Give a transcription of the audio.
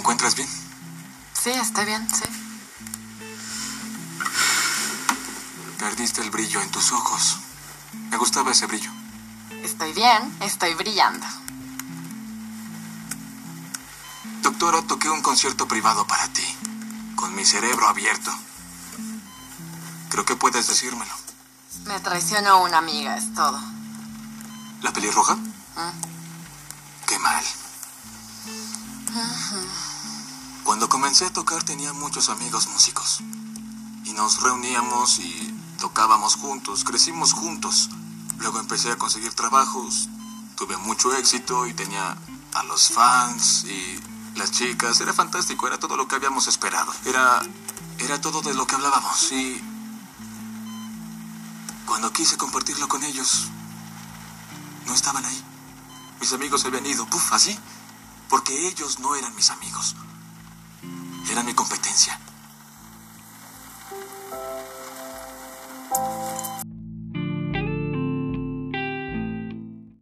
encuentras bien? Sí, estoy bien, sí. Perdiste el brillo en tus ojos. Me gustaba ese brillo. Estoy bien, estoy brillando. Doctora, toqué un concierto privado para ti, con mi cerebro abierto. Creo que puedes decírmelo. Me traicionó una amiga, es todo. ¿La pelirroja? ¿Mm? Qué mal. Cuando comencé a tocar tenía muchos amigos músicos. Y nos reuníamos y tocábamos juntos, crecimos juntos. Luego empecé a conseguir trabajos, tuve mucho éxito y tenía a los fans y las chicas. Era fantástico, era todo lo que habíamos esperado. Era, era todo de lo que hablábamos y cuando quise compartirlo con ellos, no estaban ahí. Mis amigos se habían ido, puf, así, porque ellos no eran mis amigos. Eran mi competencia.